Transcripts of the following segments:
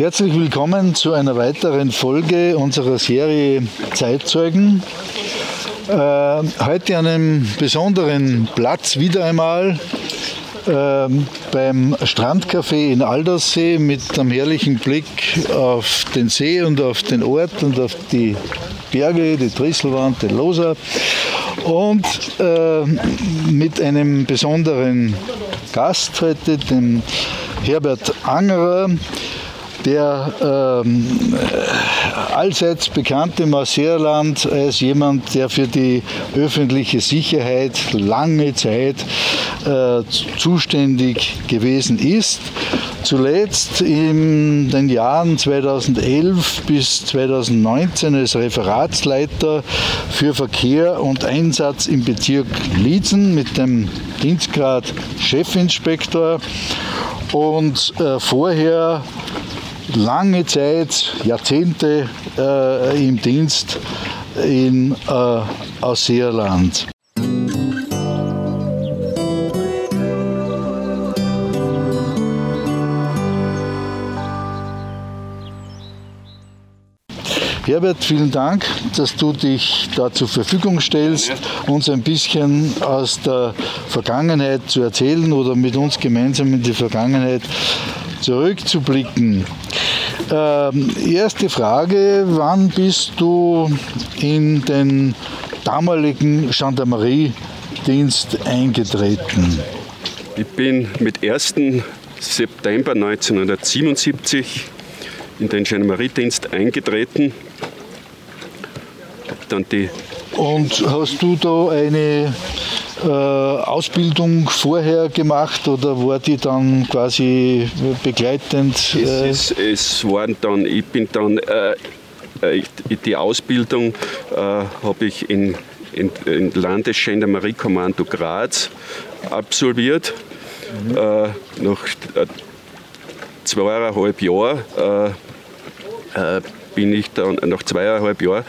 Herzlich willkommen zu einer weiteren Folge unserer Serie Zeitzeugen. Äh, heute an einem besonderen Platz wieder einmal äh, beim Strandcafé in Aldersee mit einem herrlichen Blick auf den See und auf den Ort und auf die Berge, die Trisselwand, den Loser und äh, mit einem besonderen Gast heute, dem Herbert Angerer, der ähm, allseits bekannt im Marseilland als jemand, der für die öffentliche Sicherheit lange Zeit äh, zuständig gewesen ist. Zuletzt in den Jahren 2011 bis 2019 als Referatsleiter für Verkehr und Einsatz im Bezirk Liezen mit dem Dienstgrad Chefinspektor und äh, vorher lange Zeit, Jahrzehnte äh, im Dienst in äh, Ausseerland. Herbert, vielen Dank, dass du dich da zur Verfügung stellst, uns ein bisschen aus der Vergangenheit zu erzählen oder mit uns gemeinsam in die Vergangenheit zurückzublicken. Ähm, erste Frage, wann bist du in den damaligen Gendarmeriedienst eingetreten? Ich bin mit 1. September 1977 in den Gendarmeriedienst eingetreten. Dann die Und hast du da eine äh, Ausbildung vorher gemacht oder war die dann quasi begleitend? Äh? Es, es, waren dann, ich bin dann, äh, äh die Ausbildung habe ich in, in, in Landesgendarmeriekommando Graz absolviert. Mhm. Nach zweieinhalb Jahren bin ich dann, nach zweieinhalb Jahren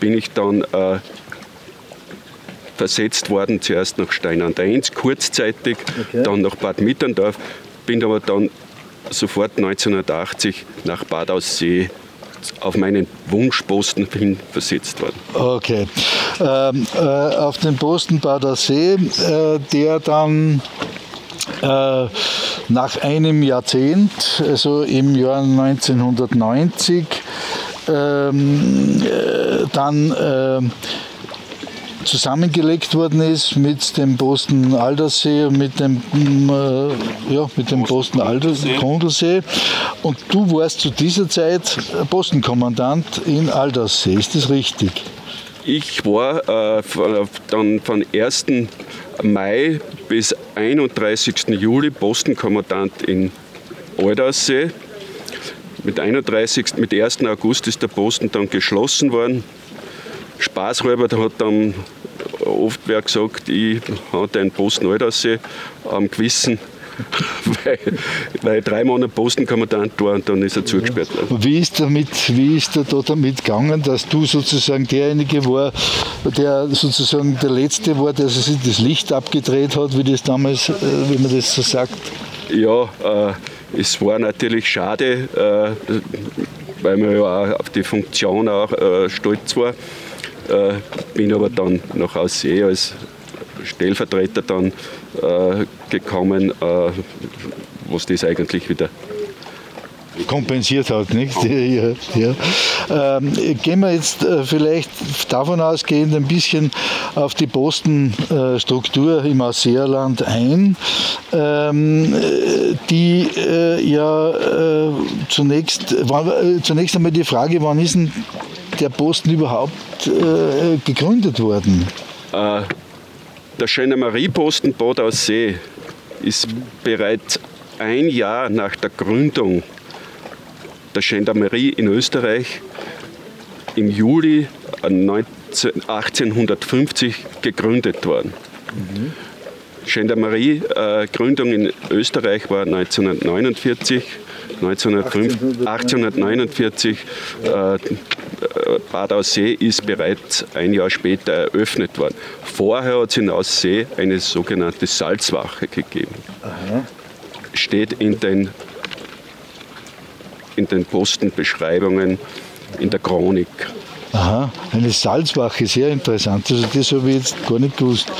bin ich dann versetzt worden, zuerst nach Steinand-1 kurzzeitig, okay. dann nach Bad Mitterndorf, bin aber dann sofort 1980 nach Bad Aussee auf meinen Wunschposten hin versetzt worden. Okay. Ähm, äh, auf den Posten Bad Aussee, äh, der dann äh, nach einem Jahrzehnt, also im Jahr 1990, ähm, äh, dann ähm, zusammengelegt worden ist mit dem Posten Aldersee und mit dem, äh, ja, mit dem Posten Aldersee. Und du warst zu dieser Zeit Postenkommandant in Aldersee, ist das richtig? Ich war äh, dann von 1. Mai bis 31. Juli Postenkommandant in Aldersee. Mit, 31, mit 1. August ist der Posten dann geschlossen worden. Spaßhalber hat dann oft wer gesagt, ich habe den Posten Aldersee am Gewissen, weil, weil drei Monate Postenkommandant war und dann ist er zugesperrt worden. Wie ist, damit, wie ist er da damit gegangen, dass du sozusagen derjenige war, der sozusagen der Letzte war, der sich das Licht abgedreht hat, wie das damals, äh, wie man das so sagt? Ja, äh, es war natürlich schade, äh, weil man ja auch auf die Funktion auch äh, stolz war. Äh, bin aber dann nach Aussee als Stellvertreter dann äh, gekommen, äh, was das eigentlich wieder kompensiert hat. Nicht? Ja, ja. Ähm, gehen wir jetzt äh, vielleicht davon ausgehend ein bisschen auf die Postenstruktur äh, im Ausseerland ein, ähm, die äh, ja äh, zunächst, war, äh, zunächst einmal die Frage, wann ist denn der Posten überhaupt äh, gegründet worden? Äh, der Gendarmerieposten Bad Aussee ist bereits ein Jahr nach der Gründung der Gendarmerie in Österreich im Juli 1850 gegründet worden. Mhm. Gendarmerie, äh, Gründung in Österreich war 1949. 1849 äh, Bad Aussee ist bereits ein Jahr später eröffnet worden. Vorher hat es in Aussee eine sogenannte Salzwache gegeben. Steht in den in den Postenbeschreibungen, in der Chronik. Aha, eine Salzwache, sehr interessant. Also das habe ich jetzt gar nicht gewusst.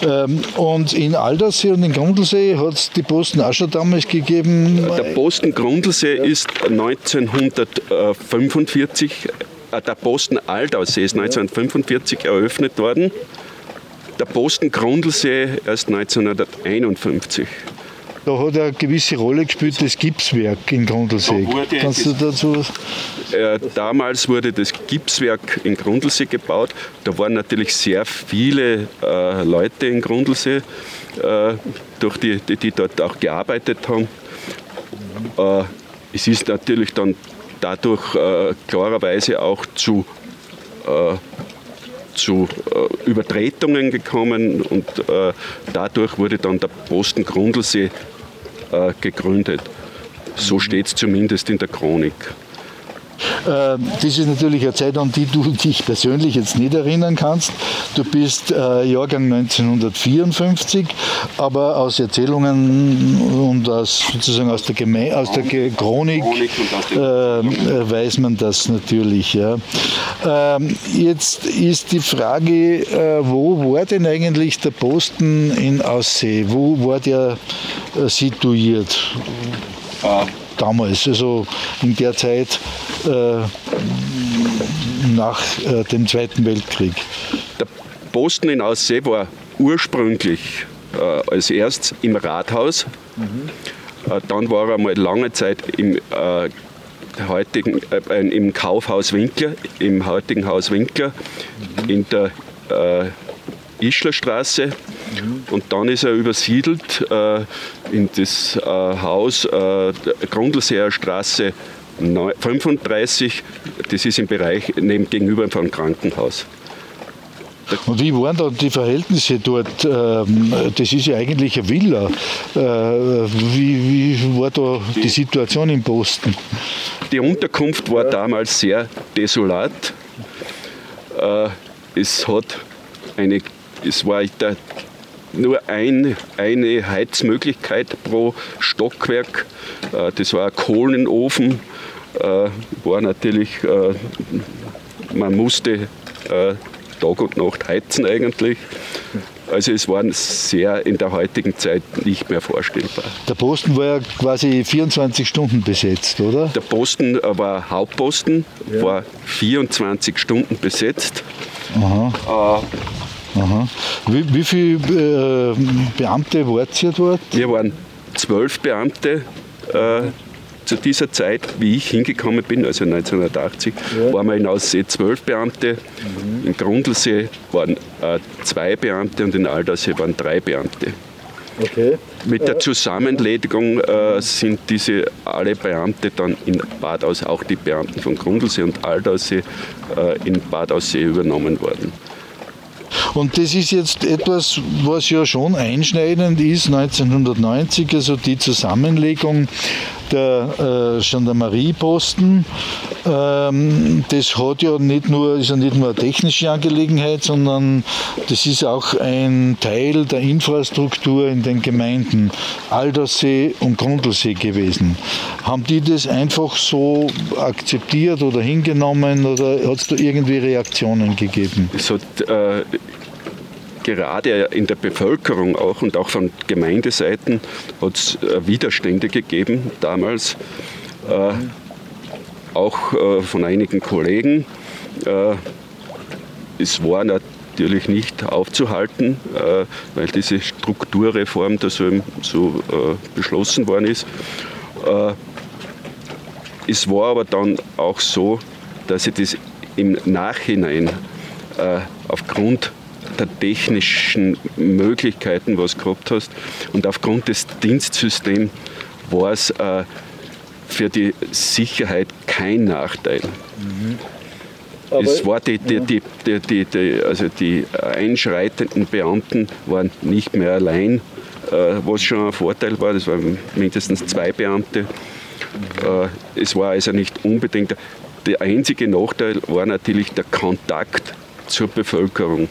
Ähm, und in Aldersee und in Grundlsee hat es die Posten auch schon damals gegeben? Der Posten Grundlsee ja. ist 1945, äh, der Posten Aldersee ist 1945 eröffnet worden. Der Posten Grundlsee erst 1951. Da hat er eine gewisse Rolle gespielt, das Gipswerk in Grundlsee. Kannst du dazu was? Äh, damals wurde das Gipswerk in Grundlsee gebaut. Da waren natürlich sehr viele äh, Leute in Grundlsee, äh, durch die, die, die, dort auch gearbeitet haben. Äh, es ist natürlich dann dadurch äh, klarerweise auch zu äh, zu äh, Übertretungen gekommen und äh, dadurch wurde dann der Posten Grundlsee gegründet. So steht es zumindest in der Chronik. Äh, das ist natürlich eine Zeit, an die du dich persönlich jetzt nicht erinnern kannst. Du bist äh, Jahrgang 1954, aber aus Erzählungen und aus, sozusagen aus der, Geme aus der Chronik äh, weiß man das natürlich. Ja. Ähm, jetzt ist die Frage, äh, wo war denn eigentlich der Posten in Aussee? Wo war der äh, situiert? Ah damals, also in der Zeit äh, nach äh, dem Zweiten Weltkrieg. Der Posten in Aussee war ursprünglich äh, als erstes im Rathaus. Mhm. dann war er mal lange Zeit im heutigen, äh, im Kaufhaus Winkler, im heutigen Haus Winkler, mhm. in der äh, Ischlerstraße. Und dann ist er übersiedelt äh, in das äh, Haus äh, Grundlseer Straße 35. Das ist im Bereich neben, gegenüber vom Krankenhaus. Und wie waren da die Verhältnisse dort? Ähm, das ist ja eigentlich eine Villa. Äh, wie, wie war da die Situation im Posten? Die Unterkunft war damals sehr desolat. Äh, es hat eine, es war der nur ein, eine Heizmöglichkeit pro Stockwerk. Äh, das war ein Kohlenofen. Äh, war natürlich, äh, man musste Tag und Nacht heizen eigentlich. Also es war sehr in der heutigen Zeit nicht mehr vorstellbar. Der Posten war ja quasi 24 Stunden besetzt, oder? Der Posten war Hauptposten, ja. war 24 Stunden besetzt. Aha. Äh, Aha. Wie, wie viele äh, Beamte wart ihr dort? Wir waren zwölf Beamte. Äh, zu dieser Zeit, wie ich hingekommen bin, also 1980, ja. waren wir in Aussee zwölf Beamte, mhm. in Grundlsee waren äh, zwei Beamte und in Aldersee waren drei Beamte. Okay. Mit der Zusammenlegung äh, sind diese alle Beamte dann in Bad Aussee, auch die Beamten von Grundlsee und Aldersee, äh, in Bad Aussee übernommen worden. Und das ist jetzt etwas, was ja schon einschneidend ist, 1990, also die Zusammenlegung der äh, Gendarmerieposten. Ähm, das hat ja nicht nur, ist ja nicht nur eine technische Angelegenheit, sondern das ist auch ein Teil der Infrastruktur in den Gemeinden Aldersee und Grundlsee gewesen. Haben die das einfach so akzeptiert oder hingenommen oder hat es da irgendwie Reaktionen gegeben? Es hat äh, gerade in der Bevölkerung auch und auch von Gemeindeseiten hat es äh, Widerstände gegeben damals, äh, auch äh, von einigen Kollegen. Äh, es war natürlich nicht aufzuhalten, äh, weil diese Strukturreform da so, so äh, beschlossen worden ist. es war aber dann auch so, dass ich das im Nachhinein aufgrund der technischen Möglichkeiten, was du gehabt hast. Und aufgrund des Dienstsystems war es äh, für die Sicherheit kein Nachteil. Mhm. es war die, die, die, die, die, also die einschreitenden Beamten waren nicht mehr allein, äh, was schon ein Vorteil war. Das waren mindestens zwei Beamte. Äh, es war also nicht unbedingt. Der einzige Nachteil war natürlich der Kontakt zur Bevölkerung.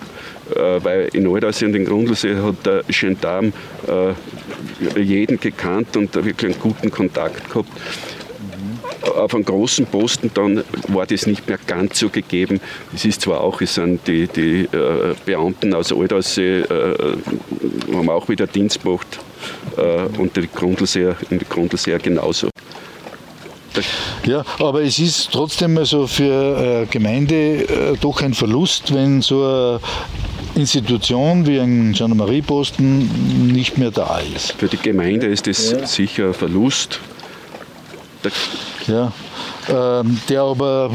Äh, weil in Aldersee und in Grundlsee hat der Gendarm äh, jeden gekannt und wirklich einen guten Kontakt gehabt. auf einem großen Posten dann war das nicht mehr ganz so gegeben. Es ist zwar auch, es sind die, die äh, Beamten aus Aldersee, äh, haben auch wieder Dienst gemacht äh, und die Grundlseer, in die Grundlseer genauso. Ja, aber es ist trotzdem also für äh, Gemeinde äh, doch ein Verlust, wenn so eine Institution wie ein Gendarmerieposten nicht mehr da ist. Für die Gemeinde ist das ja. sicher ein Verlust. Ja, ähm, der aber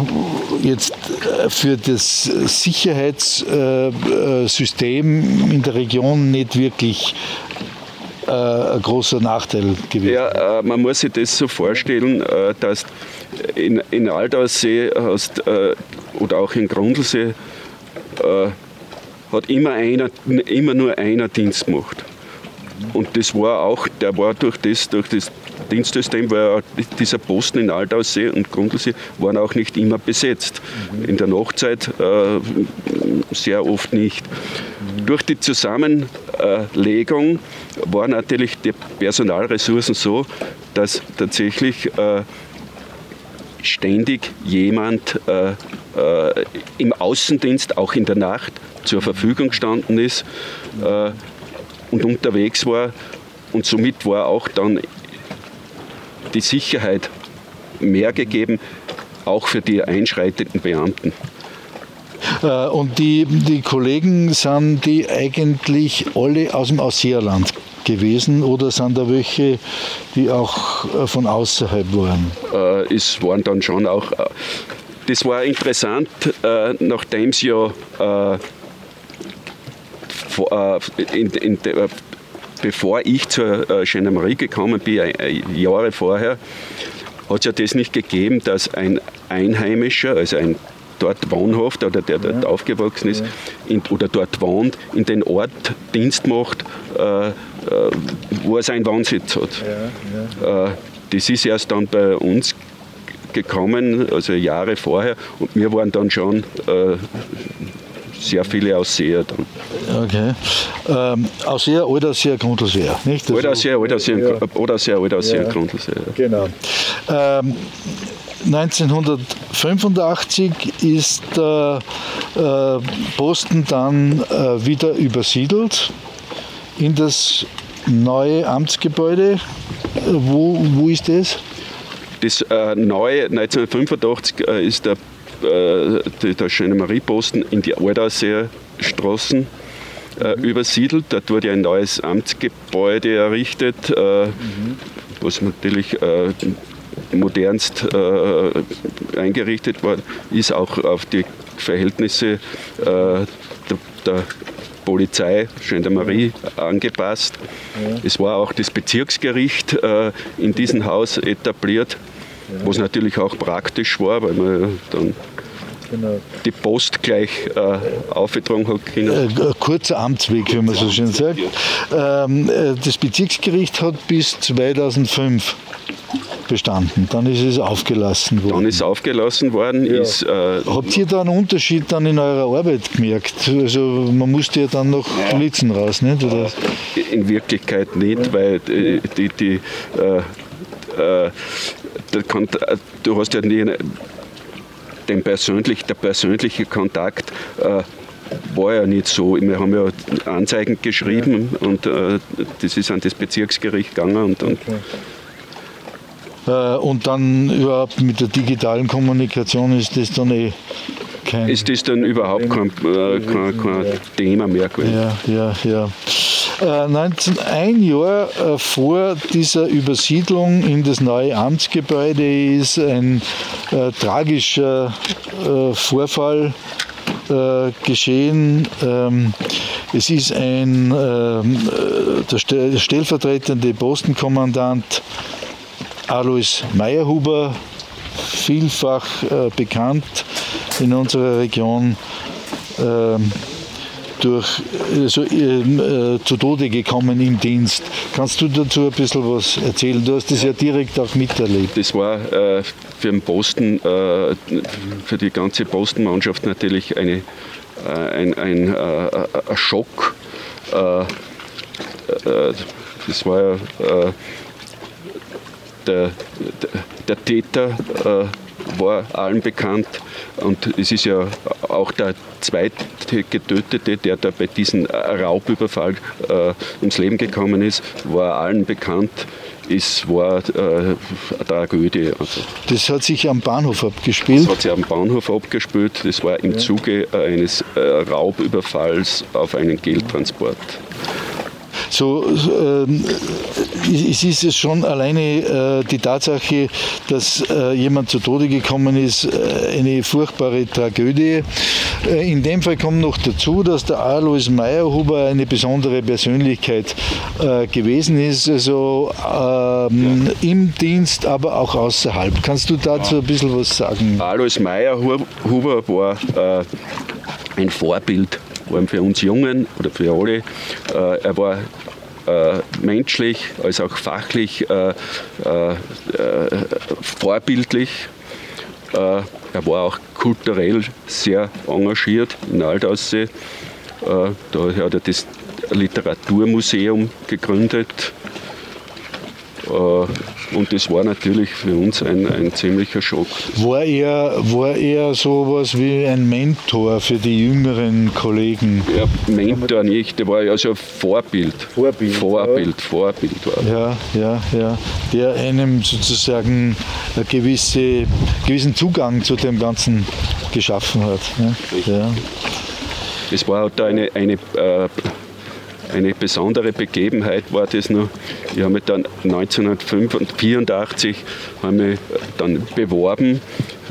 jetzt äh, für das Sicherheitssystem in der Region nicht wirklich äh, ein großer Nachteil gewesen. Ja, äh, man muss sich das so vorstellen, dass in, in Aldaussee hast, oder auch in Grundlsee hat immer, einer, immer nur einer Dienst gemacht. Und das war auch, der war durch das, durch das Dienstsystem, weil dieser Posten in Altaussee und Grundlsee waren auch nicht immer besetzt. In der Nachtzeit äh, sehr oft nicht. Durch die Zusammenlegung waren natürlich die Personalressourcen so, dass tatsächlich äh, ständig jemand äh, äh, im Außendienst, auch in der Nacht, zur Verfügung gestanden ist und unterwegs war. Und somit war auch dann die Sicherheit mehr gegeben, auch für die einschreitenden Beamten. Äh, und die, die Kollegen sind die eigentlich alle aus dem Ausseerland gewesen oder sind da welche, die auch äh, von außerhalb waren? Äh, es waren dann schon auch, das war interessant, nachdem es ja in, in, bevor ich zur Gendarmerie gekommen bin, Jahre vorher, hat es ja das nicht gegeben, dass ein Einheimischer, also ein dort wohnhaft oder der dort ja. aufgewachsen ist in, oder dort wohnt, in den Ort Dienst macht, äh, äh, wo er seinen Wohnsitz hat. Ja. Äh, das ist erst dann bei uns gekommen, also Jahre vorher, und wir waren dann schon äh, sehr viele Ausseher dann. Okay. Ähm, Ausseher, Alderseer, Grundlseer, nicht? Also, ja. Alderseer, ja. Grundlseer. Genau. Ähm, 1985 ist der äh, Posten dann äh, wieder übersiedelt in das neue Amtsgebäude. Wo, wo ist das? Das äh, neue 1985 äh, ist der äh, der schöne Marieposten in die Alderseer Straßen äh, mhm. übersiedelt. Dort wurde ein neues Amtsgebäude errichtet, äh, mhm. was natürlich äh, modernst äh, eingerichtet worden ist, auch auf die Verhältnisse äh, der, der Polizei, Gendarmerie angepasst. Ja. Es war auch das Bezirksgericht in diesem Haus etabliert. Was natürlich auch praktisch war, weil man dann Genau. die Post gleich äh, aufgetragen hat können. Äh, kurzer Amtsweg, wie man so schön sagt. Ähm, äh, das Bezirksgericht hat bis 2005 bestanden. Dann ist es aufgelassen worden. Dann ist aufgelassen worden. Ja. Ist, äh, Habt ihr da einen Unterschied dann in eurer Arbeit gemerkt? Also man musste ja dann noch ja. Blitzen raus, nicht? Oder? In Wirklichkeit nicht, weil die, die, die äh, äh, du hast ja nie den persönlich, der persönliche Kontakt äh, war ja nicht so. Wir haben ja Anzeigen geschrieben und äh, das ist an das Bezirksgericht gegangen und, und okay. Äh, und dann überhaupt mit der digitalen Kommunikation ist das dann eh kein. Ist das dann überhaupt kein, äh, kein, kein Thema mehr gewesen? Ja, ja, ja. 19, äh, ein Jahr äh, vor dieser Übersiedlung in das neue Amtsgebäude ist ein äh, tragischer äh, Vorfall geschehen. Ähm, es ist ein ähm, der stellvertretende Postenkommandant Alois Meyerhuber, vielfach äh, bekannt in unserer Region, ähm, durch, also, äh, zu Tode gekommen im Dienst. Kannst du dazu ein bisschen was erzählen? Du hast das ja direkt auch miterlebt. Das war äh, für den Posten, äh, für die ganze Postenmannschaft natürlich eine, äh, ein, ein, äh, ein Schock. Das war ja der, der Täter war allen bekannt und es ist ja auch der zweite Getötete, der da bei diesem Raubüberfall äh, ums Leben gekommen ist, war allen bekannt. Es war äh, eine Tragödie. Also. Das hat sich am Bahnhof abgespielt? Das hat sich am Bahnhof abgespielt. Das war im Zuge eines äh, Raubüberfalls auf einen Geldtransport. So, äh, es ist es schon alleine äh, die Tatsache, dass äh, jemand zu Tode gekommen ist, äh, eine furchtbare Tragödie. Äh, in dem Fall kommt noch dazu, dass der Alois Meyerhuber eine besondere Persönlichkeit äh, gewesen ist, also ähm, ja. im Dienst, aber auch außerhalb. Kannst du dazu ein bisschen was sagen? Alois Meyerhuber war ein Vorbild allem für uns Jungen oder für alle. Äh, er war äh, menschlich als auch fachlich äh, vorbildlich. er war auch kulturell sehr engagiert in Altaussee. da hat er das Literaturmuseum gegründet. Und das war natürlich für uns ein, ein ziemlicher Schock. War er, war er sowas wie ein Mentor für die jüngeren Kollegen? Ja, Mentor nicht, der war ja so Vorbild. Vorbild. Vorbild, ja. Vorbild war Ja, ja, ja. Der einem sozusagen einen gewisse, gewissen Zugang zu dem Ganzen geschaffen hat. Ja. ja. Es war halt eine, eine äh, eine besondere Begebenheit war das noch. Ich habe mich dann 1984 haben mich dann beworben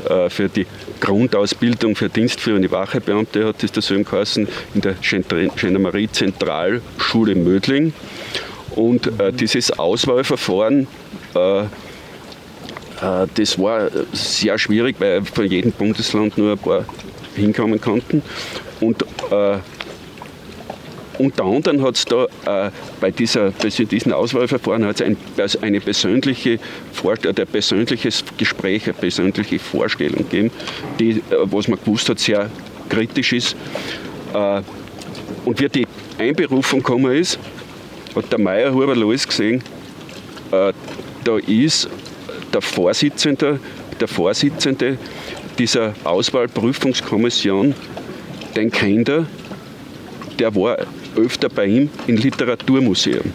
äh, für die Grundausbildung für dienstführende Wachebeamte, hat das da so geheißen, in der Gendarmerie Zentralschule Mödling. Und äh, dieses Auswahlverfahren äh, äh, das war sehr schwierig, weil von jedem Bundesland nur ein paar hinkommen konnten. Und äh, unter anderem hat es da äh, bei, dieser, bei diesen Auswahlverfahren hat's ein, eine persönliche, ein persönliches Gespräch, eine persönliche Vorstellung gegeben, die, äh, was man gewusst hat, sehr kritisch ist. Äh, und wie die Einberufung gekommen ist, hat der Meier Huber alles gesehen, äh, da ist der Vorsitzende, der Vorsitzende dieser Auswahlprüfungskommission, den kennt er, der war öfter bei ihm im Literaturmuseum.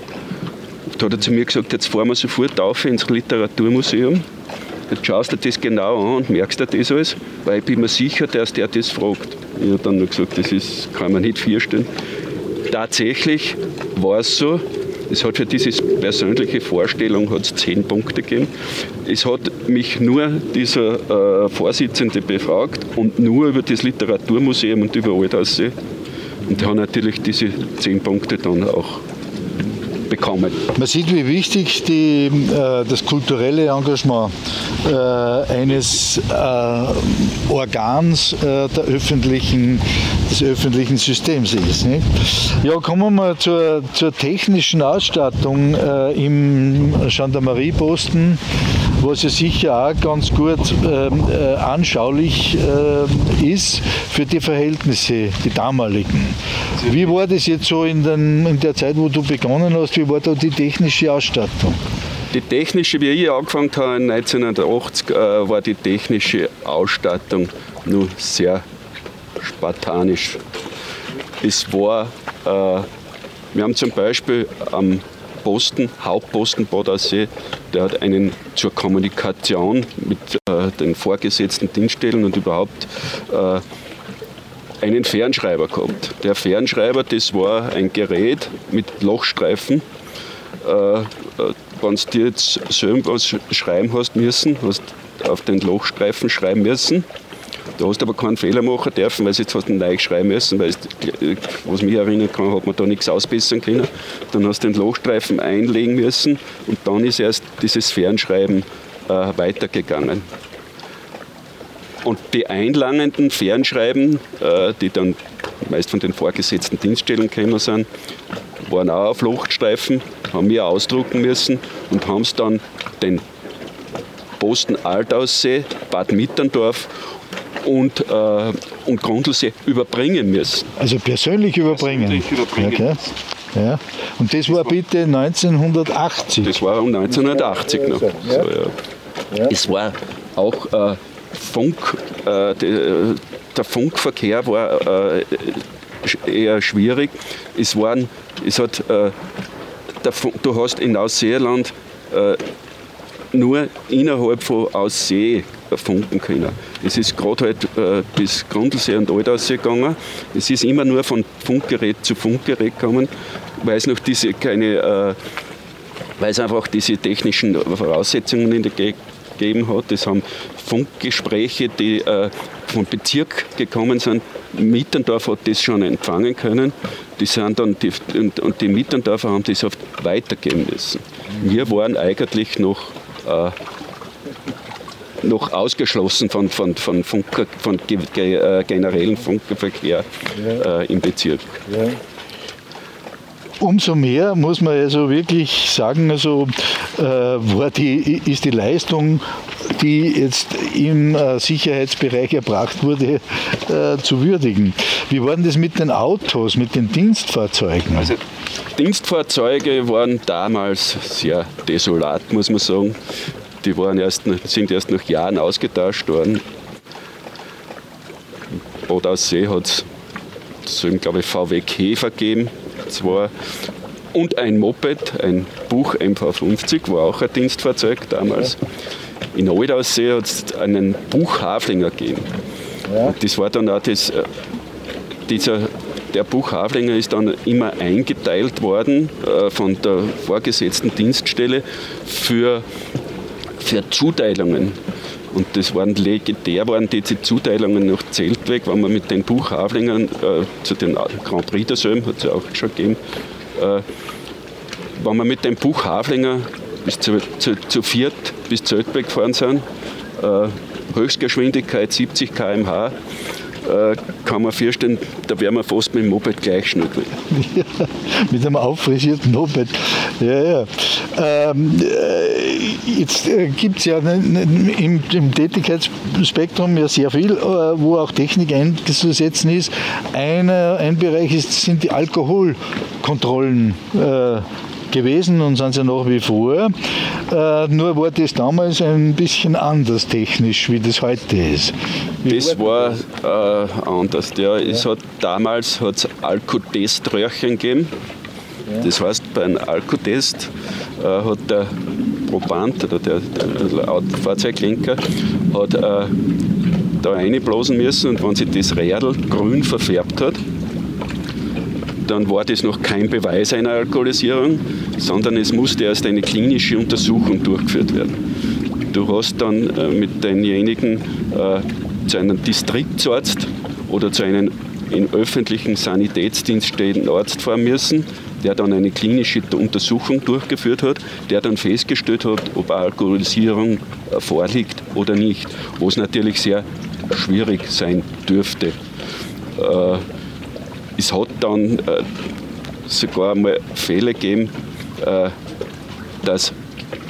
Da hat er zu mir gesagt, jetzt fahren wir sofort auf ins Literaturmuseum. Jetzt schaust du das genau an und merkst dir das alles, weil ich bin mir sicher, dass der das fragt. Ich habe dann noch gesagt, das ist, kann man nicht vorstellen. Tatsächlich war es so, es hat für diese persönliche Vorstellung hat's zehn Punkte gegeben. Es hat mich nur dieser äh, Vorsitzende befragt und nur über das Literaturmuseum und über Altaussee und haben natürlich diese zehn Punkte dann auch bekommen. Man sieht, wie wichtig die, äh, das kulturelle Engagement äh, eines äh, Organs äh, öffentlichen, des öffentlichen Systems ist. Nicht? Ja, kommen wir mal zur, zur technischen Ausstattung äh, im Gendarmerieposten was ja sicher auch ganz gut ähm, äh, anschaulich äh, ist für die Verhältnisse, die damaligen. Wie war das jetzt so in, den, in der Zeit, wo du begonnen hast? Wie war da die technische Ausstattung? Die technische, wie ich angefangen habe 1980, äh, war die technische Ausstattung nur sehr spartanisch. Es war, äh, wir haben zum Beispiel am Posten, Hauptposten Bodasee, der hat einen zur Kommunikation mit äh, den vorgesetzten Dienststellen und überhaupt äh, einen Fernschreiber gehabt. Der Fernschreiber, das war ein Gerät mit Lochstreifen. Äh, äh wenn du jetzt selber was schreiben hast müssen, hast auf den Lochstreifen schreiben müssen Du hast aber keinen Fehler machen dürfen, weil sie jetzt hast du neu schreiben müssen, weil was mich erinnern kann, hat man da nichts ausbessern können. Dann hast du den Lochstreifen einlegen müssen und dann ist erst dieses Fernschreiben äh, weitergegangen. Und die einlangenden Fernschreiben, äh, die dann meist von den vorgesetzten Dienststellen gekommen sind, waren auch auf Lochstreifen, haben wir ausdrucken müssen und haben es dann den Posten Altaussee, Bad Mitterndorf und, äh, und Grundlsee überbringen müssen. Also persönlich überbringen? Persönlich überbringen. Okay. Ja. Und das war bitte 1980? Das war um 1980 noch. So, ja. Es war auch äh, Funk, äh, de, der Funkverkehr war äh, eher schwierig. Es, waren, es hat, äh, Funk, du hast in Ausseerland äh, nur innerhalb von Aussee funken können. Es ist gerade halt äh, bis Grundlsee und Altaussee gegangen. Es ist immer nur von Funkgerät zu Funkgerät gekommen, weil es noch diese keine, äh, weil es einfach diese technischen Voraussetzungen in der Gegend gegeben hat. Das haben Funkgespräche, die äh, vom Bezirk gekommen sind. Mittendorf hat das schon empfangen können. Die sind dann die, und, und die Mittendorfer haben das oft weitergeben müssen. Wir waren eigentlich noch äh, noch ausgeschlossen von, von, von, Funker, von äh, generellen Funkerverkehr äh, im Bezirk. Ja. Umso mehr muss man also wirklich sagen, also äh, war die, ist die Leistung, die jetzt im äh, Sicherheitsbereich erbracht wurde, äh, zu würdigen. Wie war denn das mit den Autos, mit den Dienstfahrzeugen? Also Dienstfahrzeuge waren damals sehr desolat, muss man sagen. Die waren erst, sind erst nach Jahren ausgetauscht worden. Oder aus See hat es, glaube ich, VW Käfer gegeben. Zwei. Und ein Moped, ein Buch MV50, war auch ein Dienstfahrzeug damals. In Aldaussee hat es einen Buchhaflinger gegeben. Ja. Das war dann auch das, äh, dieser der Buchhaflinger ist dann immer eingeteilt worden äh, von der vorgesetzten Dienststelle für für Zuteilungen. Und das waren legendär, waren diese Zuteilungen nach Zeltweg, wenn man mit den Buchhaflingern äh, zu den Grand Prix der Söhm, hat es ja auch schon gegeben, äh, wenn wir mit dem Buchhaflinger bis zu, zu, zu viert bis Zeltweg gefahren sind, äh, Höchstgeschwindigkeit 70 km/h, äh, kann man feststellen, da wären wir fast mit dem Moped gleich schnuppern. Ja, mit einem auffrischierten Moped. Ja, ja. Ähm, äh, jetzt äh, gibt es ja im, im, Tätigkeitsspektrum ja sehr viel, wo auch Technik einzusetzen ist. Einer, ein Bereich ist, sind die Alkoholkontrollen. Gewesen und sind sie nach wie vor. Äh, nur war das damals ein bisschen anders technisch, wie das heute ist. Wie das war, war äh, anders. Ja. Ja. Es hat, damals hat es Alkoteströhrchen gegeben. Ja. Das heißt, bei einem Alkotest äh, hat der Proband oder der, der Fahrzeuglenker hat, äh, da reinblasen müssen und wenn sich das Rädel grün verfärbt hat, dann war das noch kein Beweis einer Alkoholisierung, sondern es musste erst eine klinische Untersuchung durchgeführt werden. Du hast dann äh, mit denjenigen äh, zu einem Distriktsarzt oder zu einem in öffentlichen Sanitätsdienst stehenden Arzt fahren müssen, der dann eine klinische Untersuchung durchgeführt hat, der dann festgestellt hat, ob Alkoholisierung äh, vorliegt oder nicht, was natürlich sehr schwierig sein dürfte. Äh, es hat dann äh, sogar mal Fälle gegeben, äh, dass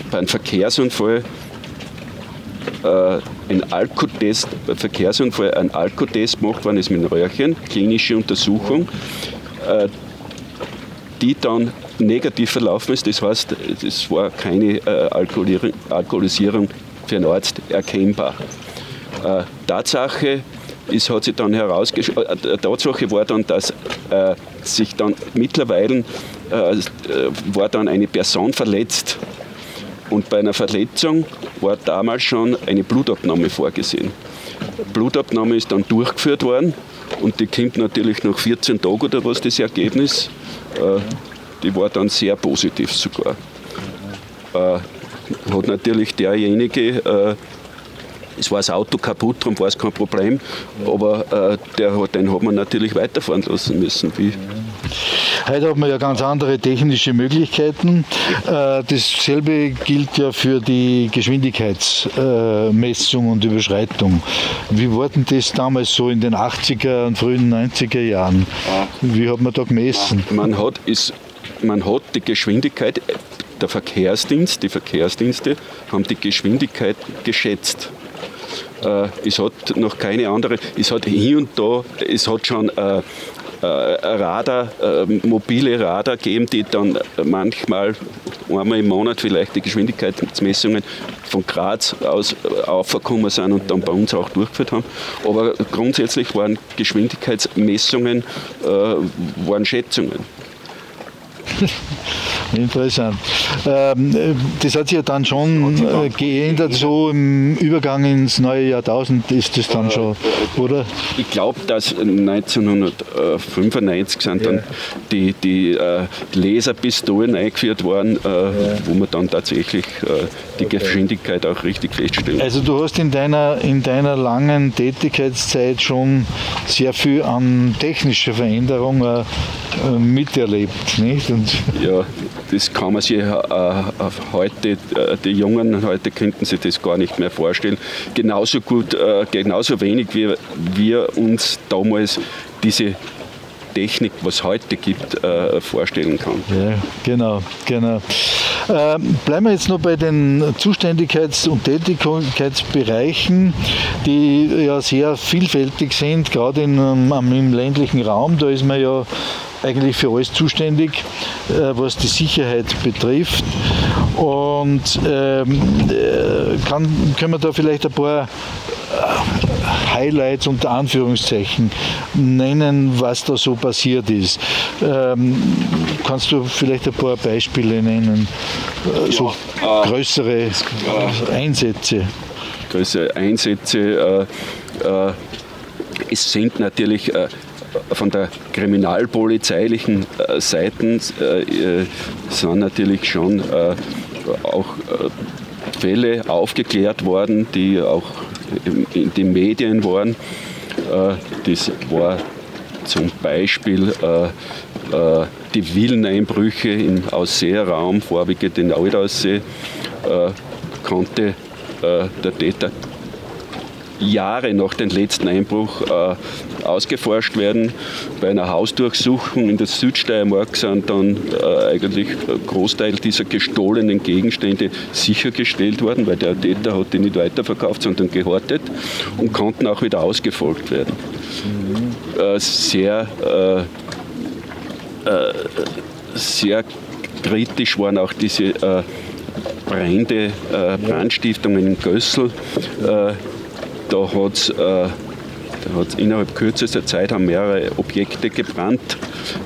bei einem Verkehrsunfall äh, ein Alkotest, bei Verkehrsunfall ein Alkotest macht worden ist mit einem Röhrchen, klinische Untersuchung, äh, die dann negativ verlaufen ist. Das heißt, es war keine äh, Alkoholisierung für einen Arzt erkennbar. Äh, Tatsache es hat sich dann herausgestellt, äh, Tatsache war dann, dass äh, sich dann mittlerweile äh, war dann eine Person verletzt. Und bei einer Verletzung war damals schon eine Blutabnahme vorgesehen. Blutabnahme ist dann durchgeführt worden und die kommt natürlich nach 14 Tagen oder was das Ergebnis. Äh, die war dann sehr positiv sogar. Äh, hat natürlich derjenige äh, es war das Auto kaputt, darum war es kein Problem. Aber äh, der, den hat man natürlich weiterfahren lassen müssen. Wie Heute hat man ja ganz andere technische Möglichkeiten. Äh, dasselbe gilt ja für die Geschwindigkeitsmessung und Überschreitung. Wie war denn das damals so in den 80er und frühen 90er Jahren? Wie hat man da gemessen? Man hat, ist, man hat die Geschwindigkeit, der Verkehrsdienst, die Verkehrsdienste haben die Geschwindigkeit geschätzt. Äh, es hat noch keine andere, es hat hier und da, es hat schon äh, äh, Radar, äh, mobile Radar geben, die dann manchmal einmal im Monat vielleicht die Geschwindigkeitsmessungen von Graz aus aufgekommen sind und dann bei uns auch durchgeführt haben. Aber grundsätzlich waren Geschwindigkeitsmessungen äh, waren Schätzungen. Interessant. Ähm, das hat sich ja dann schon äh, geändert, so im Übergang ins neue Jahrtausend ist das dann schon, oder? Ich glaube, dass 1995 sind dann die, die äh, Laserpistolen eingeführt worden, äh, wo man dann tatsächlich die Geschwindigkeit auch richtig feststellen. Also du hast in deiner, in deiner langen Tätigkeitszeit schon sehr viel an technischer Veränderung miterlebt, nicht? Und ja, das kann man sich äh, heute, äh, die Jungen heute könnten sich das gar nicht mehr vorstellen. Genauso gut, äh, genauso wenig wie wir uns damals diese Technik, was es heute gibt, äh, vorstellen kann. Ja, genau, genau. Ähm, bleiben wir jetzt noch bei den Zuständigkeits- und Tätigkeitsbereichen, die ja sehr vielfältig sind, gerade in, im ländlichen Raum. Da ist man ja eigentlich für alles zuständig, äh, was die Sicherheit betrifft. Und ähm, äh, kann, können wir da vielleicht ein paar äh, Highlights unter Anführungszeichen nennen, was da so passiert ist. Ähm, kannst du vielleicht ein paar Beispiele nennen, so ja, größere äh, Einsätze? Größere Einsätze. Äh, äh, es sind natürlich von der kriminalpolizeilichen äh, Seite äh, sind natürlich schon äh, auch Fälle aufgeklärt worden, die auch in den Medien waren. Das war zum Beispiel die Villeneinbrüche im Ausseeraum, vorwiegend den Aldaussee, konnte der Täter Jahre nach dem letzten Einbruch äh, ausgeforscht werden. Bei einer Hausdurchsuchung in der Südsteiermark sind dann äh, eigentlich ein Großteil dieser gestohlenen Gegenstände sichergestellt worden, weil der Täter hat die nicht weiterverkauft, sondern gehortet und konnten auch wieder ausgefolgt werden. Äh, sehr, äh, äh, sehr kritisch waren auch diese äh, Brände, Brandstiftungen in Gössel da hat es äh, innerhalb kürzester Zeit haben mehrere Objekte gebrannt.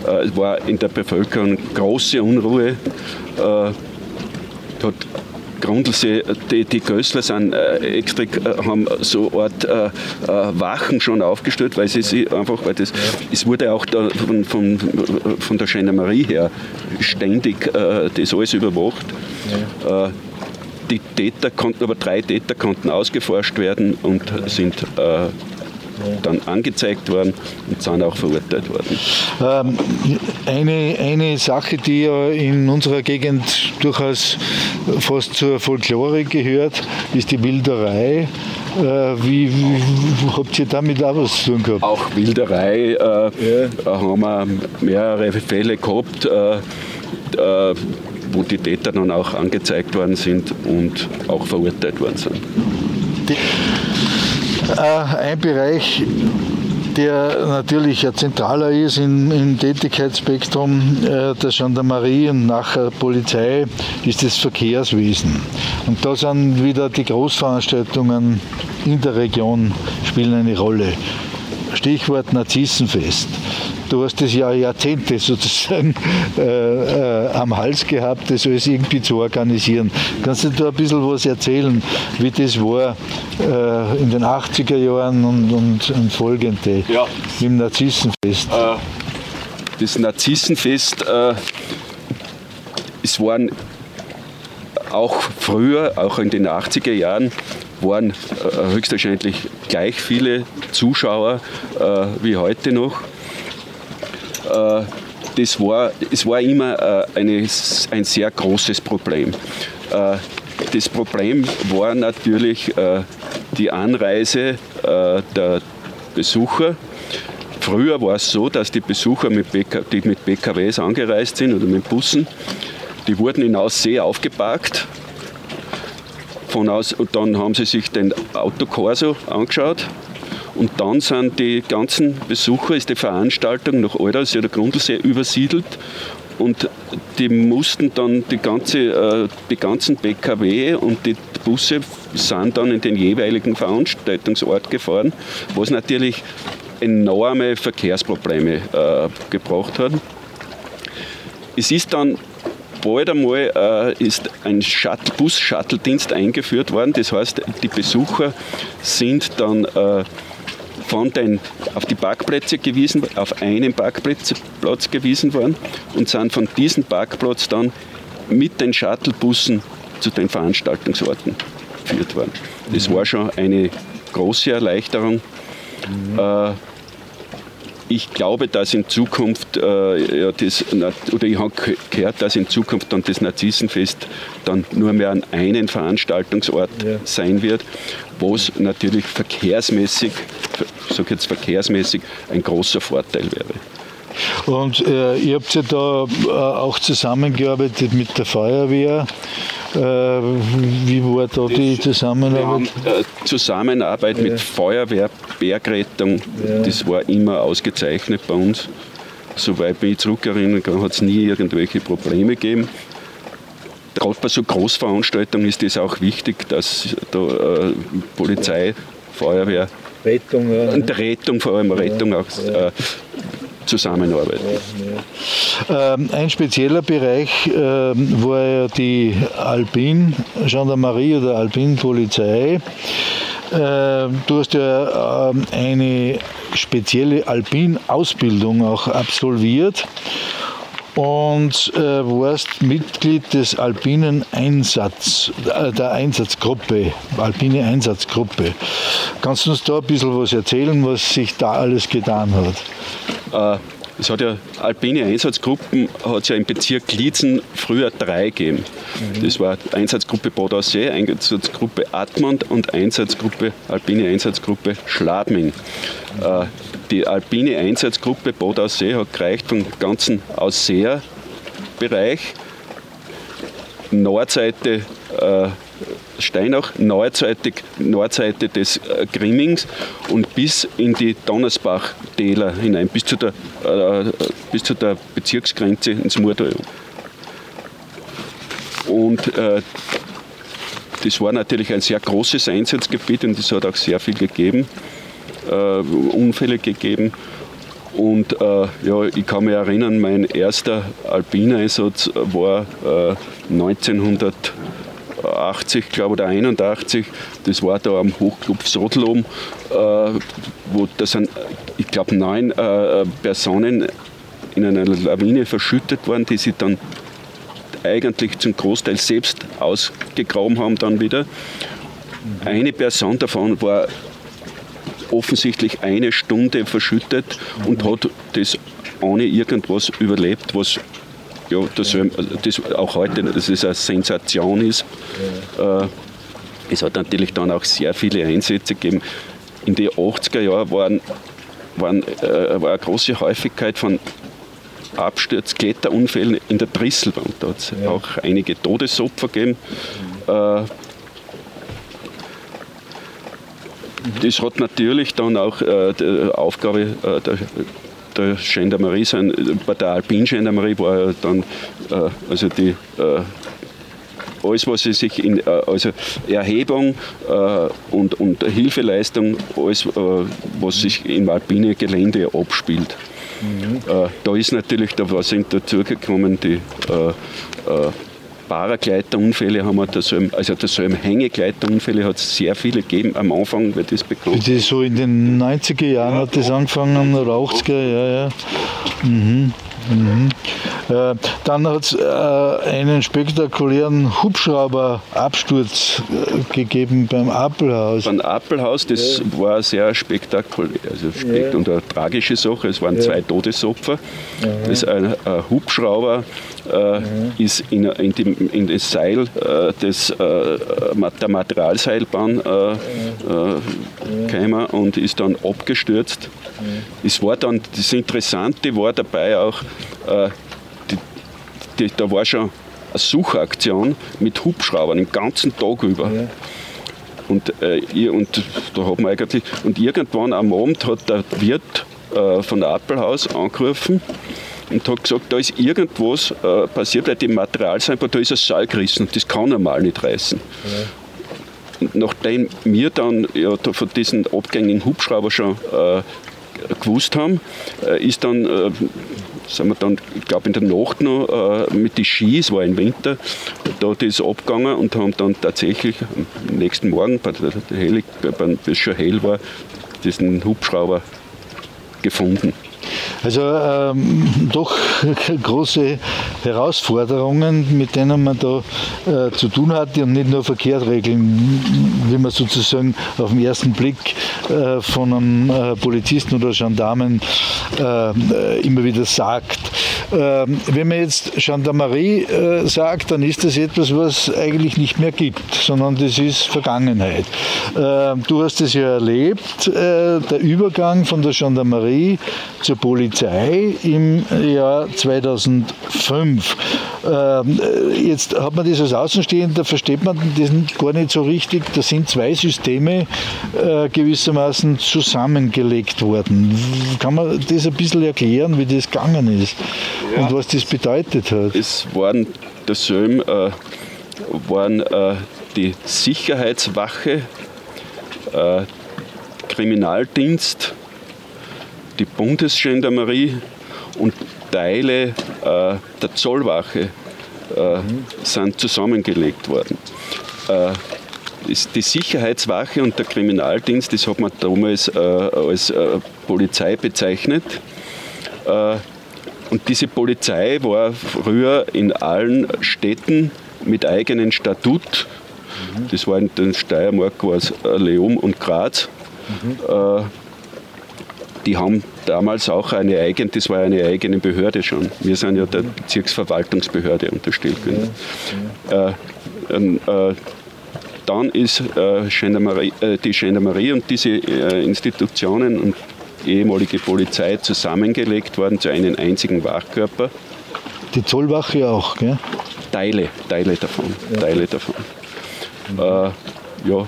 Äh, es war in der Bevölkerung große Unruhe. Äh, hat Grundlsee, die, die Gößler sind äh, extra, äh, haben so eine Art äh, äh, Wachen schon aufgestellt, weil sie, sie einfach, weil das, es wurde auch da von, von, von der Gendarmerie her ständig äh, das alles überwacht. Ja. Die Täter konnten, aber drei Täter konnten ausgeforscht werden und sind äh, dann angezeigt worden und sind auch verurteilt worden. Ähm, eine, eine Sache, die ja in unserer Gegend durchaus fast zur Folklore gehört, ist die Wilderei. Äh, wie, wie, habt ihr damit auch was zu tun gehabt? Auch Wilderei äh, ja. haben wir mehrere Fälle gehabt. Äh, äh wo die Täter dann auch angezeigt worden sind und auch verurteilt worden sind. Die, äh, ein Bereich, der natürlich ein zentraler ist im, im Tätigkeitsspektrum äh, der Gendarmerie und nachher Polizei, ist das Verkehrswesen. Und da sind wieder die Großveranstaltungen in der Region spielen eine Rolle. Stichwort Narzissenfest. Du hast das ja Jahrzehnte sozusagen äh, äh, am Hals gehabt, das alles irgendwie zu organisieren. Kannst du da ein bisschen was erzählen, wie das war äh, in den 80er Jahren und, und, und folgende ja. im Narzissenfest? Äh, das Narzissenfest, äh, es waren auch früher, auch in den 80er Jahren, waren äh, höchstwahrscheinlich gleich viele Zuschauer wie heute noch. Äh, das war, es war immer äh, eine, ein sehr großes Problem. Äh, das Problem war natürlich die Anreise der Besucher. Früher war es so, dass die Besucher, mit BK, die mit PKWs angereist sind oder mit Bussen, die wurden in Aussee aufgeparkt. Von aus, und dann haben sie sich den Autokorso angeschaut Und dann sind die ganzen Besucher, ist die Veranstaltung nach Aldersee oder Grundlsee übersiedelt und die mussten dann die, ganze, äh, die ganzen PKW und die Busse sind dann in den jeweiligen Veranstaltungsort gefahren, was natürlich enorme Verkehrsprobleme äh, gebracht hat. Es ist dann bald einmal äh, ist ein Bus-Shuttle-Dienst eingeführt worden. Das heißt, die Besucher sind dann von den, auf die Parkplätze gewiesen, auf einen Parkplatz Platz gewiesen worden und sind von diesem Parkplatz dann mit den Shuttlebussen zu den Veranstaltungsorten geführt worden. Das war schon eine große Erleichterung. Mhm. Äh, ich glaube, dass in Zukunft, äh, ja, das, oder ich habe gehört, dass in Zukunft dann das Narzissenfest dann nur mehr an einen Veranstaltungsort ja. sein wird, was natürlich verkehrsmäßig, ich sage jetzt verkehrsmäßig, ein großer Vorteil wäre. Und äh, ihr habt ja da äh, auch zusammengearbeitet mit der Feuerwehr. Äh, wie war da die Zusammenarbeit? Äh, Zusammenarbeit mit Feuerwehr, Bergrettung, das war immer ausgezeichnet bei uns. Soweit ich zurückerinnern kann, hat es nie irgendwelche Probleme gegeben. Gerade bei so Großveranstaltungen ist es auch wichtig, dass da äh, Polizei, Feuerwehr, Rettung, ja. und Rettung, vor allem Rettung auch äh, zusammenarbeiten. Ähm, ein spezieller Bereich ähm, war ja die Alpin-Gendarmerie oder Alpin-Polizei. Ähm, du hast ja eine spezielle Alpin-Ausbildung auch absolviert und äh, warst Mitglied des alpinen Einsatz, äh, der Einsatzgruppe, alpine Einsatzgruppe. Kannst du uns da ein bisschen was erzählen, was sich da alles getan hat? Äh, es hat ja alpine Einsatzgruppen, hat es ja im Bezirk Lietzen früher drei gegeben. Mhm. Das war Einsatzgruppe Bad Aussee, Einsatzgruppe Atmund und Einsatzgruppe, alpine Einsatzgruppe Schladming. Äh, die alpine Einsatzgruppe Bad Aussee hat gereicht vom ganzen Ausseerbereich, Nordseite äh, Steinach, Nordseite, Nordseite des äh, Grimmings und bis in die Donnersbach-Täler hinein, bis zu der, äh, bis zu der Bezirksgrenze ins Murtal. Und äh, das war natürlich ein sehr großes Einsatzgebiet und es hat auch sehr viel gegeben, äh, Unfälle gegeben. Und äh, ja, ich kann mich erinnern, mein erster Alpineinsatz war äh, 1900. 80, glaube oder 81, das war da am Hochclub Sodl oben, äh, wo da sind, ich glaube, neun äh, Personen in einer Lawine verschüttet worden, die sie dann eigentlich zum Großteil selbst ausgegraben haben dann wieder. Eine Person davon war offensichtlich eine Stunde verschüttet und hat das ohne irgendwas überlebt, was ja, das, das auch heute das ist eine Sensation ist. Äh, es hat natürlich dann auch sehr viele Einsätze gegeben. In den 80er Jahren waren, waren, äh, war eine große Häufigkeit von Absturz, Kletterunfällen in der Drisselwand. Da hat es ja. auch einige Todesopfer gegeben. Äh, das hat natürlich dann auch äh, die Aufgabe äh, der der Gendarmerie sein. Bei der Alpin Gendarmerie war ja dann äh, also die äh, alles, was sich in äh, also Erhebung äh, und, und Hilfeleistung, alles, äh, was sich im alpine Gelände abspielt. Mhm. Äh, da ist natürlich da was dazugekommen, die Paragleiterunfälle haben wir so, also so Hängegleiterunfälle hat es sehr viele gegeben. Am Anfang wird das bekannt. Das so in den 90er Jahren hat das angefangen, oder 80er, ja, ja. Mhm. Mhm. Äh, dann hat es äh, einen spektakulären Hubschrauberabsturz äh, gegeben beim Appelhaus. Beim Appelhaus, das ja. war sehr spektakulär, also spekt ja. und eine tragische Sache. Es waren ja. zwei Todesopfer. Das ein, ein Hubschrauber äh, ist in, in, dem, in, das Seil äh, des, äh, der Materialseilbahn gekommen und ist dann abgestürzt. Es war dann, das Interessante war dabei auch, die, da war schon eine Suchaktion mit Hubschraubern den ganzen Tag über. Und, äh, und da hat man eigentlich, und irgendwann am Abend hat der Wirt äh, von der Appelhaus angerufen und hat gesagt, da ist irgendwas äh, passiert, weil die Material sind, da ist ein Seil gerissen und das kann er mal nicht reißen. Ja. Und nachdem wir dann ja, da von diesen abgängigen Hubschrauber schon äh, gewusst haben, äh, ist dann, äh, sind wir dann, ich glaube in der Nacht noch äh, mit den Skis, war im Winter, da das abgegangen und haben dann tatsächlich am nächsten Morgen, bei der Heli, bei, es schon hell war, diesen Hubschrauber gefunden. Also ähm, doch große Herausforderungen, mit denen man da äh, zu tun hat und nicht nur Verkehrsregeln, wie man sozusagen auf den ersten Blick äh, von einem äh, Polizisten oder Gendarmen äh, immer wieder sagt. Ähm, wenn man jetzt Gendarmerie äh, sagt, dann ist das etwas, was eigentlich nicht mehr gibt, sondern das ist Vergangenheit. Ähm, du hast es ja erlebt, äh, der Übergang von der Gendarmerie zur Polizei im Jahr 2005. Ähm, äh, jetzt hat man das als Außenstehender, versteht man das gar nicht so richtig. Da sind zwei Systeme gewissermaßen zusammengelegt worden. Kann man das ein bisschen erklären, wie das gegangen ist? ja. und was das bedeutet hat. Es waren derselben äh, waren äh, die Sicherheitswache, äh, Kriminaldienst, die Bundesgendarmerie und Teile äh, der Zollwache äh, mhm. sind zusammengelegt worden. Äh, die Sicherheitswache und der Kriminaldienst, das hat man damals als Polizei bezeichnet. Und diese Polizei war früher in allen Städten mit eigenem Statut. Das war in den Steiermark war es Leum und Graz. Mhm. Die haben damals auch eine eigene, das war eine eigene Behörde schon. Wir sind ja der Bezirksverwaltungsbehörde unterstellt. Ja. Ja. Äh, äh, dann ist äh, äh, die Gendarmerie und diese Institutionen und ehemalige Polizei zusammengelegt worden zu einem einzigen Wachkörper. Die Zollwache auch, gell? Teile, Teile davon. Ja. Teile davon. Mhm. Äh, ja,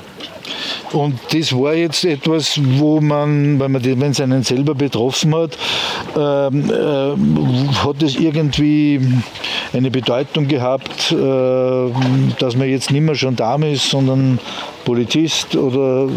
und das war jetzt etwas, wo man, wenn man wenn es einen selber betroffen hat, ähm, äh, hat es irgendwie eine Bedeutung gehabt, äh, dass man jetzt nicht mehr Gendarm ist, sondern Polizist oder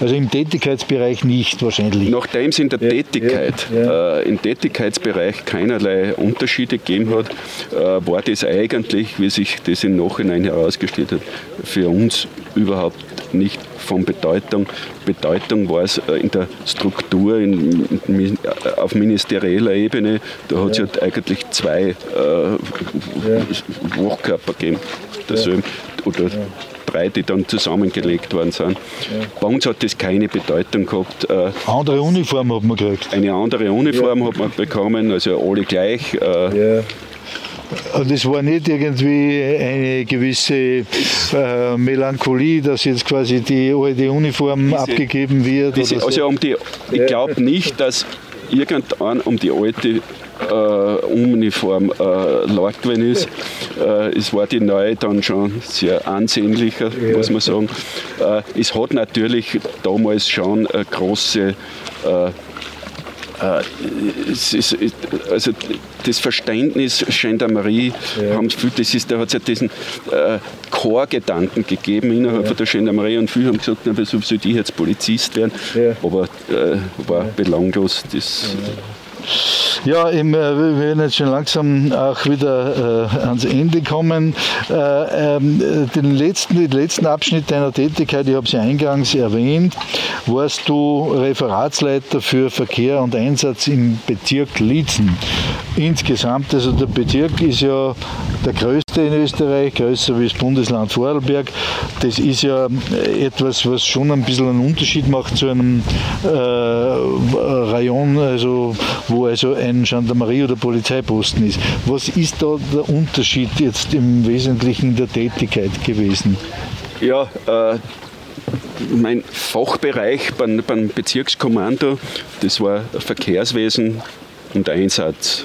also im Tätigkeitsbereich nicht wahrscheinlich. Nachdem es in der ja, Tätigkeit, ja, ja. Äh, im Tätigkeitsbereich keinerlei Unterschiede gegeben hat, äh, war das eigentlich, wie sich das im Nachhinein herausgestellt hat, für uns überhaupt nicht von Bedeutung. Bedeutung war es äh, in der Struktur in, in, äh, auf ministerieller Ebene. Da hat es ja. ja eigentlich zwei äh, ja. Wachkörper gegeben. Derselben, oder ja. drei, die dann zusammengelegt worden sind. Ja. Bei uns hat das keine Bedeutung gehabt. Äh, andere Uniform hat man gekriegt. Eine andere Uniform hat man bekommen, also alle gleich. Äh, und es war nicht irgendwie eine gewisse äh, Melancholie, dass jetzt quasi die alte Uniform diese, abgegeben wird. Diese, so. Also um die, ich glaube nicht, dass irgendwann um die alte äh, Uniform äh, lag gewesen ist. Äh, es war die neue dann schon sehr ansehnlicher, ja. muss man sagen. Äh, es hat natürlich damals schon eine große äh, äh, ist, also das Verständnis Gendarmerie ja. haben viel, das ist, da hat es ja diesen äh, Chorgedanken gegeben innerhalb ja. der Gendarmerie und viele haben gesagt, na, wieso soll die jetzt Polizist werden? Ja. Aber äh, war belanglos. Das, ja, eben, äh, wir werden jetzt schon langsam auch wieder äh, ans Ende kommen. Äh, ähm, den, letzten, den letzten Abschnitt deiner Tätigkeit, ich habe ja eingangs erwähnt, warst du Referatsleiter für Verkehr und Einsatz im Bezirk Liezen. Insgesamt, also der Bezirk ist ja der größte in Österreich, größer wie das Bundesland Vorarlberg. Das ist ja etwas, was schon ein bisschen einen Unterschied macht zu einem äh, Rayon, also wo also ein Gendarmerie- oder Polizeiposten ist. Was ist da der Unterschied jetzt im Wesentlichen der Tätigkeit gewesen? Ja, äh, mein Fachbereich beim, beim Bezirkskommando, das war Verkehrswesen und Einsatz.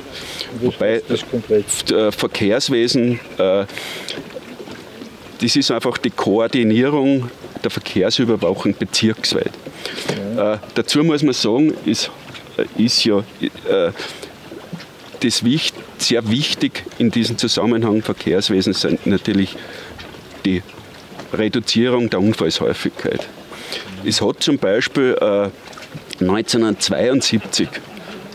Wobei äh, Verkehrswesen, äh, das ist einfach die Koordinierung der Verkehrsüberwachung bezirksweit. Ja. Äh, dazu muss man sagen, ist, ist ja äh, das wichtig, sehr wichtig in diesem Zusammenhang Verkehrswesen sind natürlich die Reduzierung der Unfallshäufigkeit. Es hat zum Beispiel äh, 1972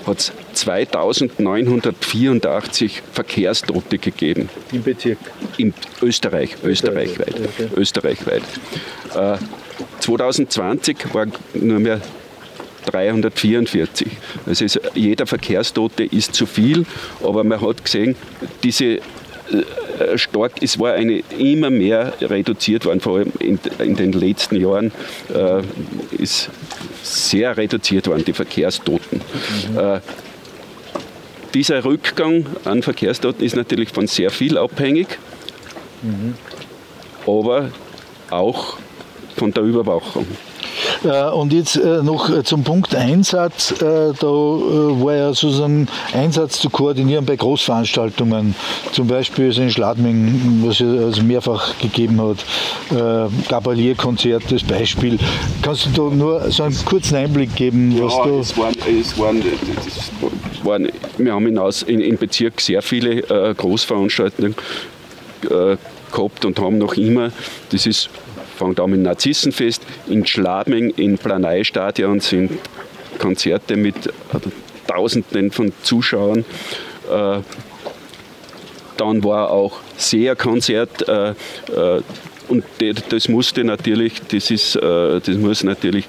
hat es 2984 Verkehrstote gegeben. Im Bezirk? In Österreich, österreichweit. Okay. österreichweit. Äh, 2020 waren nur mehr 344. Also jeder Verkehrstote ist zu viel, aber man hat gesehen, diese äh, stark, es war eine immer mehr reduziert worden, vor allem in, in den letzten Jahren äh, ist sehr reduziert worden, die Verkehrstoten. Mhm. Äh, dieser Rückgang an Verkehrstoten ist natürlich von sehr viel abhängig, mhm. aber auch von der Überwachung. Äh, und jetzt äh, noch äh, zum Punkt Einsatz. Da war ja sozusagen Einsatz zu koordinieren bei Großveranstaltungen. Zum Beispiel in Schladming, was es also mehrfach gegeben hat. Gabalier-Konzert als Beispiel. Kannst du da nur so einen kurzen Einblick geben? Was ja, da es waren, es waren, es waren, wir haben hinaus in, im Bezirk sehr viele Großveranstaltungen gehabt und haben noch immer, das ist fängt an mit Narzissenfest. In Schladming, in Planeistadion sind Konzerte mit Tausenden von Zuschauern. Äh, dann war auch Seherkonzert äh, äh, und das musste natürlich, das ist, das muss natürlich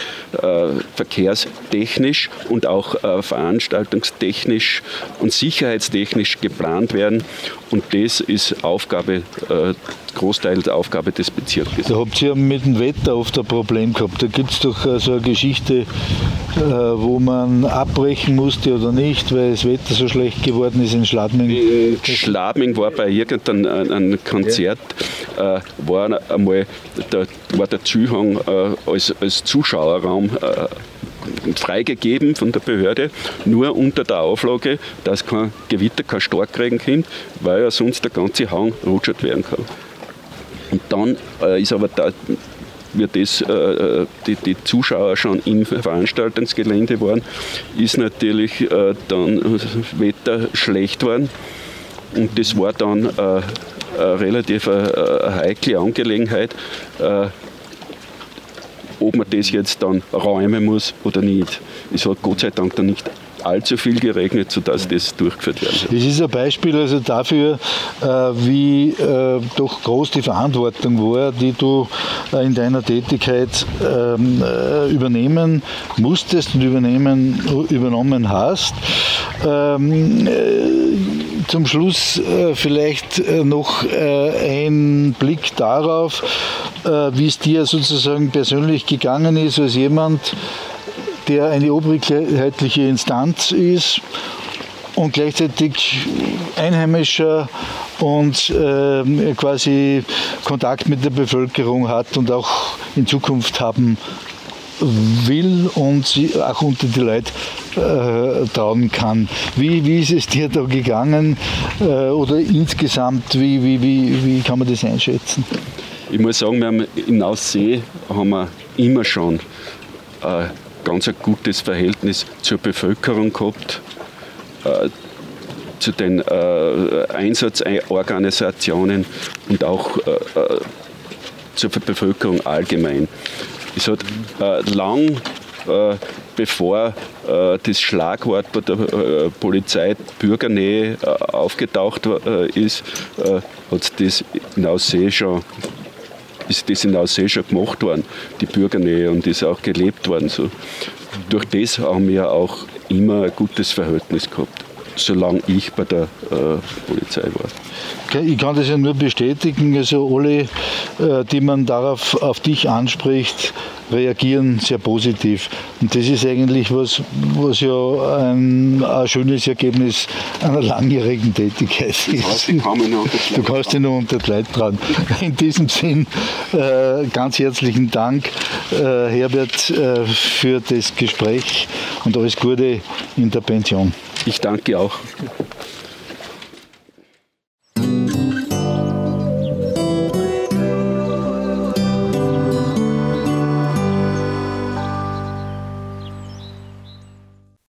verkehrstechnisch und auch veranstaltungstechnisch und sicherheitstechnisch geplant werden. Und das ist Aufgabe, Großteil der Aufgabe des Bezirkes. Da habt ihr mit dem Wetter oft ein Problem gehabt. Da gibt es doch so eine Geschichte, wo man abbrechen musste oder nicht, weil das Wetter so schlecht geworden ist in Schladming. In Schladming war bei irgendeinem Konzert, war einmal, da war der Zuhang äh, als, als Zuschauerraum äh, freigegeben von der Behörde, nur unter der Auflage, dass kein Gewitter, kein Starkregen kommt, weil ja sonst der ganze Hang rutschert werden kann. Und dann äh, ist aber da, wird das, äh, die, die, Zuschauer schon im Veranstaltungsgelände waren, ist natürlich äh, dann Wetter schlecht worden. Und das war dann äh, eine relativ äh, heikle Angelegenheit, äh, ob man das jetzt dann räumen muss oder nicht. Es hat Gott sei Dank dann nicht allzu viel geregnet, sodass das durchgeführt werden kann. Das ist ein Beispiel also dafür, äh, wie äh, doch groß die Verantwortung war, die du äh, in deiner Tätigkeit ähm, übernehmen musstest und übernehmen, übernommen hast. Zum Schluss vielleicht noch ein Blick darauf, wie es dir sozusagen persönlich gegangen ist als jemand, der eine obrigkeitliche Instanz ist und gleichzeitig Einheimischer und äh, quasi Kontakt mit der Bevölkerung hat und auch in Zukunft haben will und sie auch unter die Leute äh, trauen kann. Wie, wie ist es dir da gegangen äh, oder insgesamt, wie, wie, wie, wie kann man das einschätzen? Ich muss sagen, wir haben in Aussee haben wir immer schon äh, ganz ein gutes Verhältnis zur Bevölkerung gehabt, äh, zu den äh, Einsatzorganisationen und auch äh zur Bevölkerung allgemein. Es hat äh, lang äh, bevor das Schlagwort bei der Polizei Bürgernähe aufgetaucht ist, hat das in Aussee schon ist das in Aussee schon gemacht worden, die Bürgernähe, und ist auch gelebt worden. So. Durch das haben wir auch immer ein gutes Verhältnis gehabt, solange ich bei der äh, Polizei war. Ich kann das ja nur bestätigen, also alle, äh, die man darauf auf dich anspricht, reagieren sehr positiv. Und das ist eigentlich was, was ja ein, ein schönes Ergebnis einer langjährigen Tätigkeit ist. Du kannst dich nur unter die Leute tragen. In diesem Sinn äh, ganz herzlichen Dank, äh, Herbert, äh, für das Gespräch und alles Gute in der Pension. Ich danke auch.